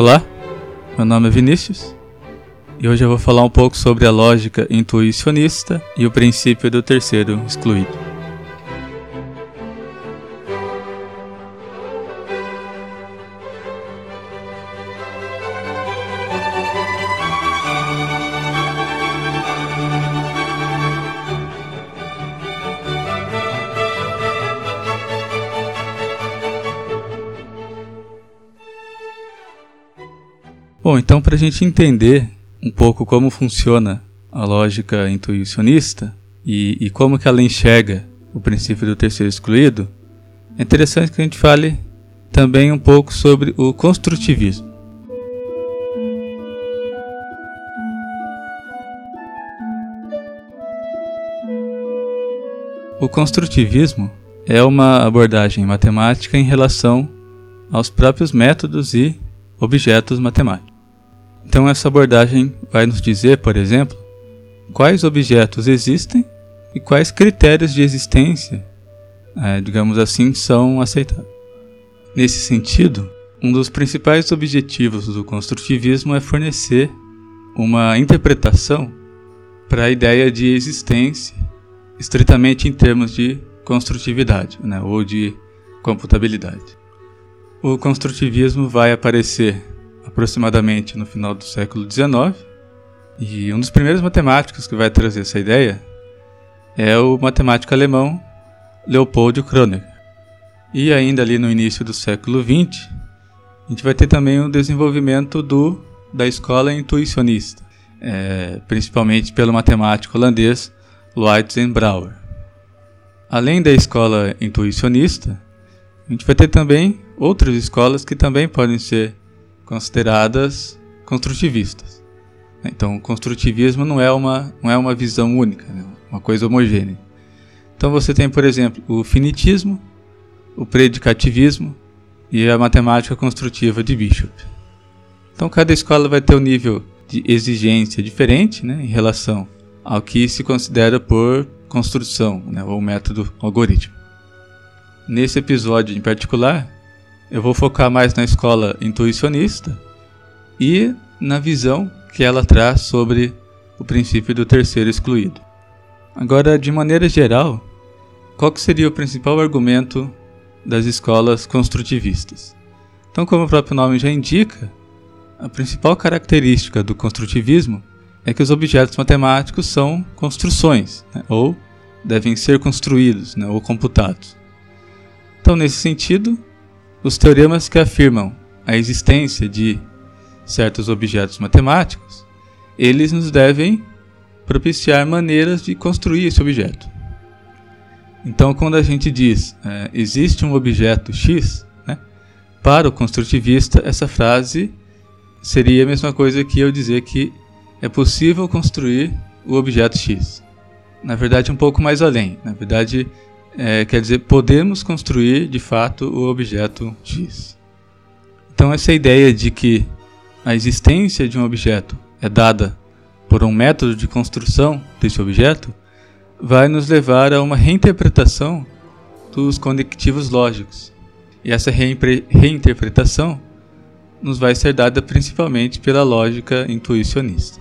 Olá, meu nome é Vinícius e hoje eu vou falar um pouco sobre a lógica intuicionista e o princípio do terceiro excluído. Então para a gente entender um pouco como funciona a lógica intuicionista e, e, como que ela enxerga o princípio do terceiro excluído, é interessante que a gente fale também um pouco sobre o construtivismo. O construtivismo é uma abordagem matemática em relação aos próprios métodos e objetos matemáticos. Então, essa abordagem vai nos dizer, por exemplo, quais objetos existem e quais critérios de existência, é, digamos assim, são aceitáveis. Nesse sentido, um dos principais objetivos do construtivismo é fornecer uma interpretação para a ideia de existência, estritamente em termos de construtividade né, ou de computabilidade. O construtivismo vai aparecer aproximadamente no final do século XIX. E um dos primeiros matemáticos que vai trazer essa ideia é o matemático alemão Leopold Kronecker. E ainda ali no início do século XX, a gente vai ter também o desenvolvimento do, da escola intuicionista, é, principalmente pelo matemático holandês Brouwer. Além da escola intuicionista, a gente vai ter também outras escolas que também podem ser consideradas construtivistas. Então, o construtivismo não é uma, não é uma visão única, né? uma coisa homogênea. Então, você tem, por exemplo, o finitismo, o predicativismo e a matemática construtiva de Bishop. Então, cada escola vai ter um nível de exigência diferente né, em relação ao que se considera por construção, né, ou método algoritmo. Nesse episódio em particular, eu vou focar mais na escola intuicionista e na visão que ela traz sobre o princípio do terceiro excluído. Agora, de maneira geral, qual seria o principal argumento das escolas construtivistas? Então, como o próprio nome já indica, a principal característica do construtivismo é que os objetos matemáticos são construções, né, ou devem ser construídos né, ou computados. Então, nesse sentido, os teoremas que afirmam a existência de certos objetos matemáticos, eles nos devem propiciar maneiras de construir esse objeto. Então, quando a gente diz é, existe um objeto X, né, para o construtivista, essa frase seria a mesma coisa que eu dizer que é possível construir o objeto X. Na verdade, um pouco mais além. Na verdade, é, quer dizer, podemos construir de fato o objeto X. Então, essa ideia de que a existência de um objeto é dada por um método de construção desse objeto vai nos levar a uma reinterpretação dos conectivos lógicos. E essa reinterpretação nos vai ser dada principalmente pela lógica intuicionista.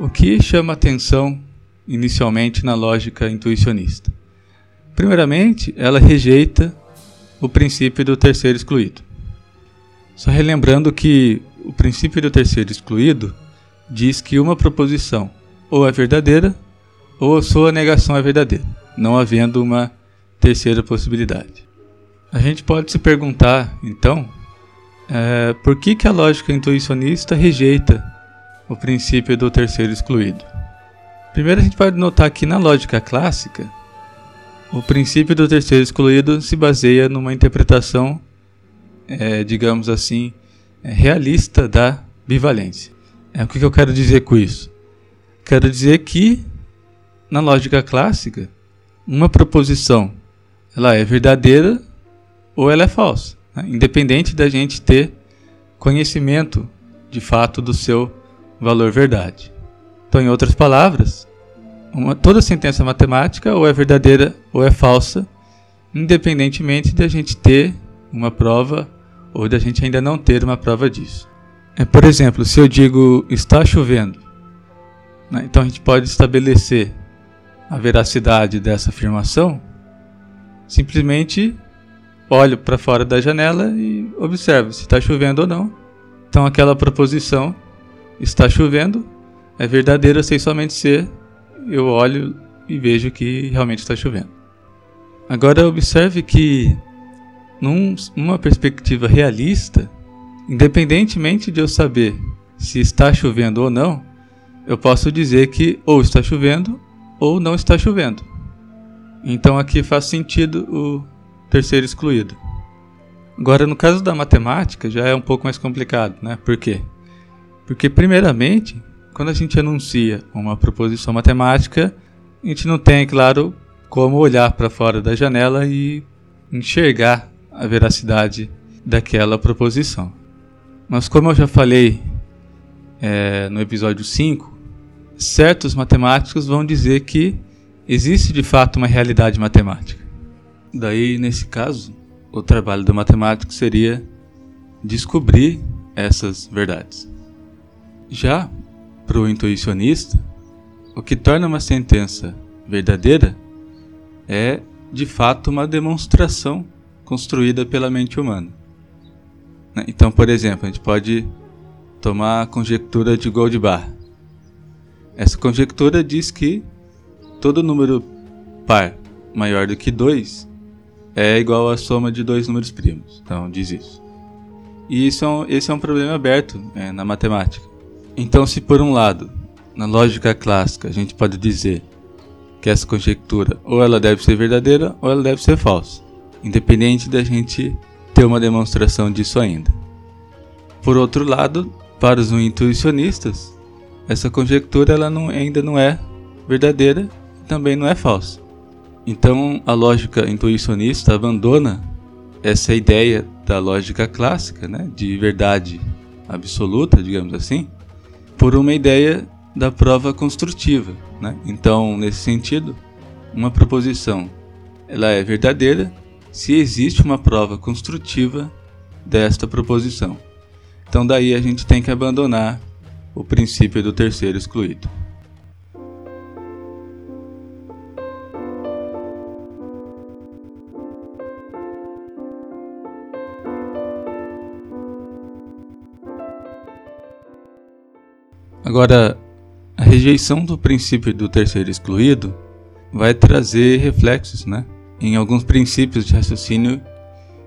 O que chama atenção inicialmente na lógica intuicionista? Primeiramente, ela rejeita o princípio do terceiro excluído. Só relembrando que o princípio do terceiro excluído diz que uma proposição ou é verdadeira ou sua negação é verdadeira, não havendo uma terceira possibilidade. A gente pode se perguntar, então, é, por que, que a lógica intuicionista rejeita o princípio do terceiro excluído. Primeiro, a gente pode notar que na lógica clássica, o princípio do terceiro excluído se baseia numa interpretação, é, digamos assim, é, realista da bivalência. É, o que eu quero dizer com isso? Quero dizer que, na lógica clássica, uma proposição ela é verdadeira ou ela é falsa, né? independente da gente ter conhecimento de fato do seu valor verdade. Então, em outras palavras, uma, toda sentença matemática ou é verdadeira ou é falsa, independentemente de a gente ter uma prova ou de a gente ainda não ter uma prova disso. É, por exemplo, se eu digo está chovendo, né, então a gente pode estabelecer a veracidade dessa afirmação simplesmente olho para fora da janela e observo se está chovendo ou não. Então aquela proposição está chovendo é verdadeira sem somente ser eu olho e vejo que realmente está chovendo. Agora observe que num, numa perspectiva realista, independentemente de eu saber se está chovendo ou não, eu posso dizer que ou está chovendo ou não está chovendo. Então aqui faz sentido o terceiro excluído. Agora, no caso da matemática, já é um pouco mais complicado, né? Por quê? Porque, primeiramente, quando a gente anuncia uma proposição matemática, a gente não tem, claro, como olhar para fora da janela e enxergar a veracidade daquela proposição. Mas, como eu já falei é, no episódio 5, certos matemáticos vão dizer que existe de fato uma realidade matemática. Daí, nesse caso, o trabalho do matemático seria descobrir essas verdades. Já para o intuicionista, o que torna uma sentença verdadeira é de fato uma demonstração construída pela mente humana. Né? Então, por exemplo, a gente pode tomar a conjectura de Goldbar. Essa conjectura diz que todo número par maior do que 2 é igual à soma de dois números primos. Então diz isso. E isso é um, esse é um problema aberto é, na matemática. Então, se por um lado, na lógica clássica, a gente pode dizer que essa conjectura ou ela deve ser verdadeira ou ela deve ser falsa, independente da gente ter uma demonstração disso ainda. Por outro lado, para os intuicionistas, essa conjectura ela não, ainda não é verdadeira e também não é falsa. Então, a lógica intuicionista abandona essa ideia da lógica clássica, né, de verdade absoluta, digamos assim, por uma ideia da prova construtiva. Né? Então, nesse sentido, uma proposição ela é verdadeira se existe uma prova construtiva desta proposição. Então, daí a gente tem que abandonar o princípio do terceiro excluído. Agora, a rejeição do princípio do terceiro excluído vai trazer reflexos né, em alguns princípios de raciocínio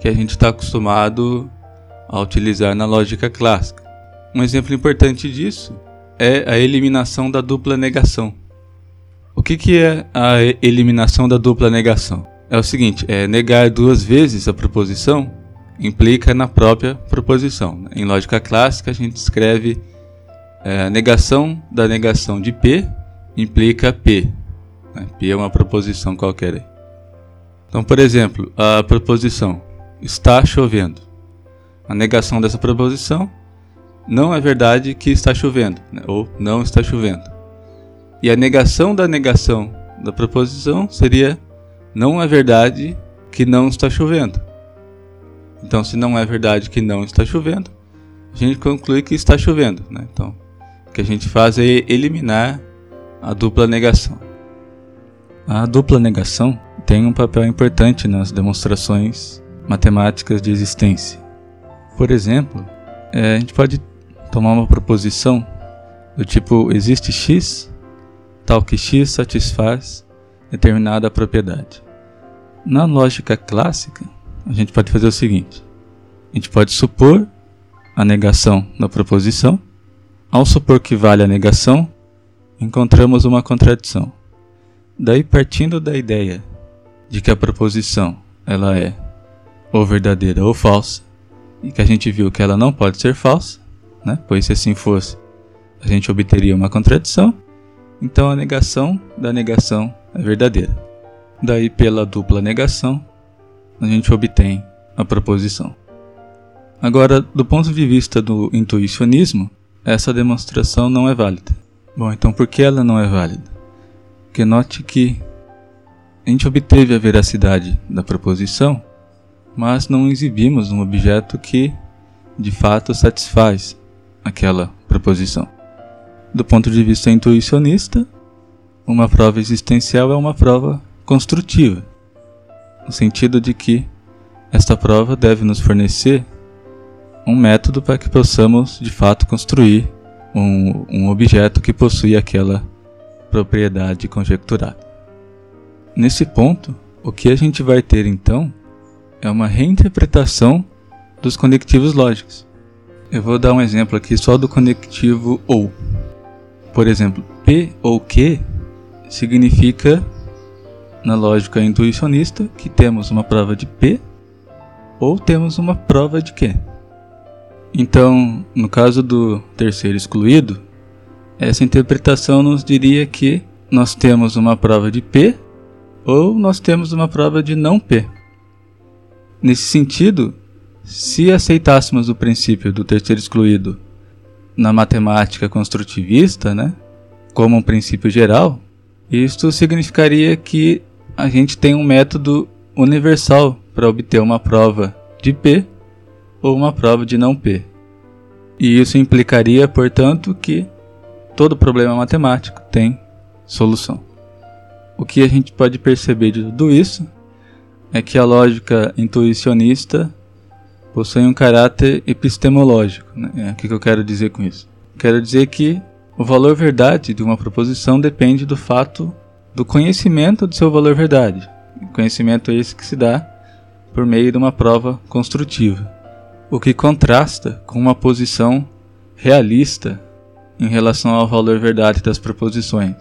que a gente está acostumado a utilizar na lógica clássica. Um exemplo importante disso é a eliminação da dupla negação. O que, que é a eliminação da dupla negação? É o seguinte: é negar duas vezes a proposição implica na própria proposição. Em lógica clássica, a gente escreve é, a negação da negação de P implica P. Né? P é uma proposição qualquer aí. Então, por exemplo, a proposição está chovendo. A negação dessa proposição não é verdade que está chovendo, né? ou não está chovendo. E a negação da negação da proposição seria não é verdade que não está chovendo. Então, se não é verdade que não está chovendo, a gente conclui que está chovendo. Né? Então, que a gente faz é eliminar a dupla negação. A dupla negação tem um papel importante nas demonstrações matemáticas de existência. Por exemplo, é, a gente pode tomar uma proposição do tipo existe x, tal que x satisfaz determinada propriedade. Na lógica clássica, a gente pode fazer o seguinte: a gente pode supor a negação da proposição ao supor que vale a negação, encontramos uma contradição. Daí partindo da ideia de que a proposição ela é ou verdadeira ou falsa, e que a gente viu que ela não pode ser falsa, né? pois se assim fosse, a gente obteria uma contradição, então a negação da negação é verdadeira. Daí, pela dupla negação, a gente obtém a proposição. Agora, do ponto de vista do intuicionismo, essa demonstração não é válida. Bom, então por que ela não é válida? Porque note que a gente obteve a veracidade da proposição, mas não exibimos um objeto que de fato satisfaz aquela proposição. Do ponto de vista intuicionista, uma prova existencial é uma prova construtiva, no sentido de que esta prova deve nos fornecer um método para que possamos de fato construir um, um objeto que possui aquela propriedade conjecturada. Nesse ponto, o que a gente vai ter então é uma reinterpretação dos conectivos lógicos. Eu vou dar um exemplo aqui só do conectivo ou. Por exemplo, P ou Q significa, na lógica intuicionista, que temos uma prova de P ou temos uma prova de Q. Então, no caso do terceiro excluído, essa interpretação nos diria que nós temos uma prova de P ou nós temos uma prova de não P. Nesse sentido, se aceitássemos o princípio do terceiro excluído na matemática construtivista, né, como um princípio geral, isto significaria que a gente tem um método universal para obter uma prova de P ou uma prova de não P. E isso implicaria, portanto, que todo problema matemático tem solução. O que a gente pode perceber de tudo isso é que a lógica intuicionista possui um caráter epistemológico. Né? É, o que eu quero dizer com isso? Quero dizer que o valor verdade de uma proposição depende do fato do conhecimento do seu valor verdade. Conhecimento esse que se dá por meio de uma prova construtiva, o que contrasta com uma posição realista em relação ao valor verdade das proposições,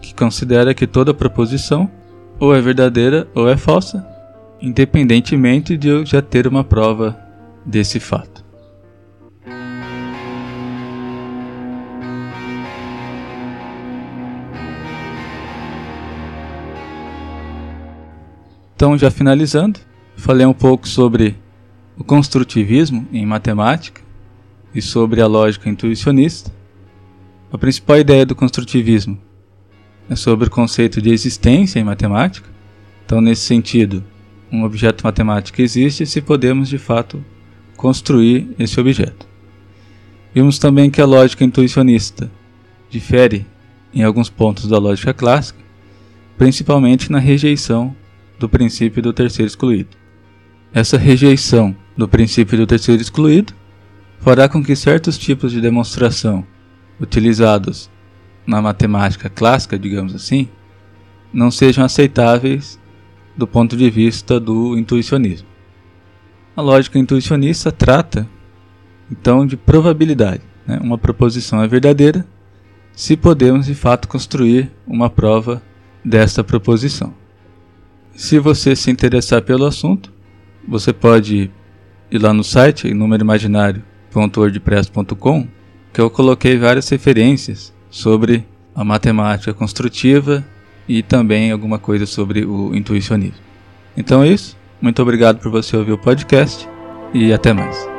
que considera que toda proposição ou é verdadeira ou é falsa, independentemente de eu já ter uma prova desse fato. Então, já finalizando, falei um pouco sobre o construtivismo em matemática e sobre a lógica intuicionista. A principal ideia do construtivismo é sobre o conceito de existência em matemática. Então, nesse sentido, um objeto matemático existe se podemos de fato construir esse objeto. Vimos também que a lógica intuicionista difere em alguns pontos da lógica clássica, principalmente na rejeição do princípio do terceiro excluído. Essa rejeição do princípio do terceiro excluído fará com que certos tipos de demonstração utilizados na matemática clássica, digamos assim, não sejam aceitáveis do ponto de vista do intuicionismo. A lógica intuicionista trata então de probabilidade. Né? Uma proposição é verdadeira se podemos de fato construir uma prova desta proposição. Se você se interessar pelo assunto, você pode ir lá no site númeroimaginário.wordpress.com que eu coloquei várias referências sobre a matemática construtiva e também alguma coisa sobre o intuicionismo. Então é isso. Muito obrigado por você ouvir o podcast e até mais.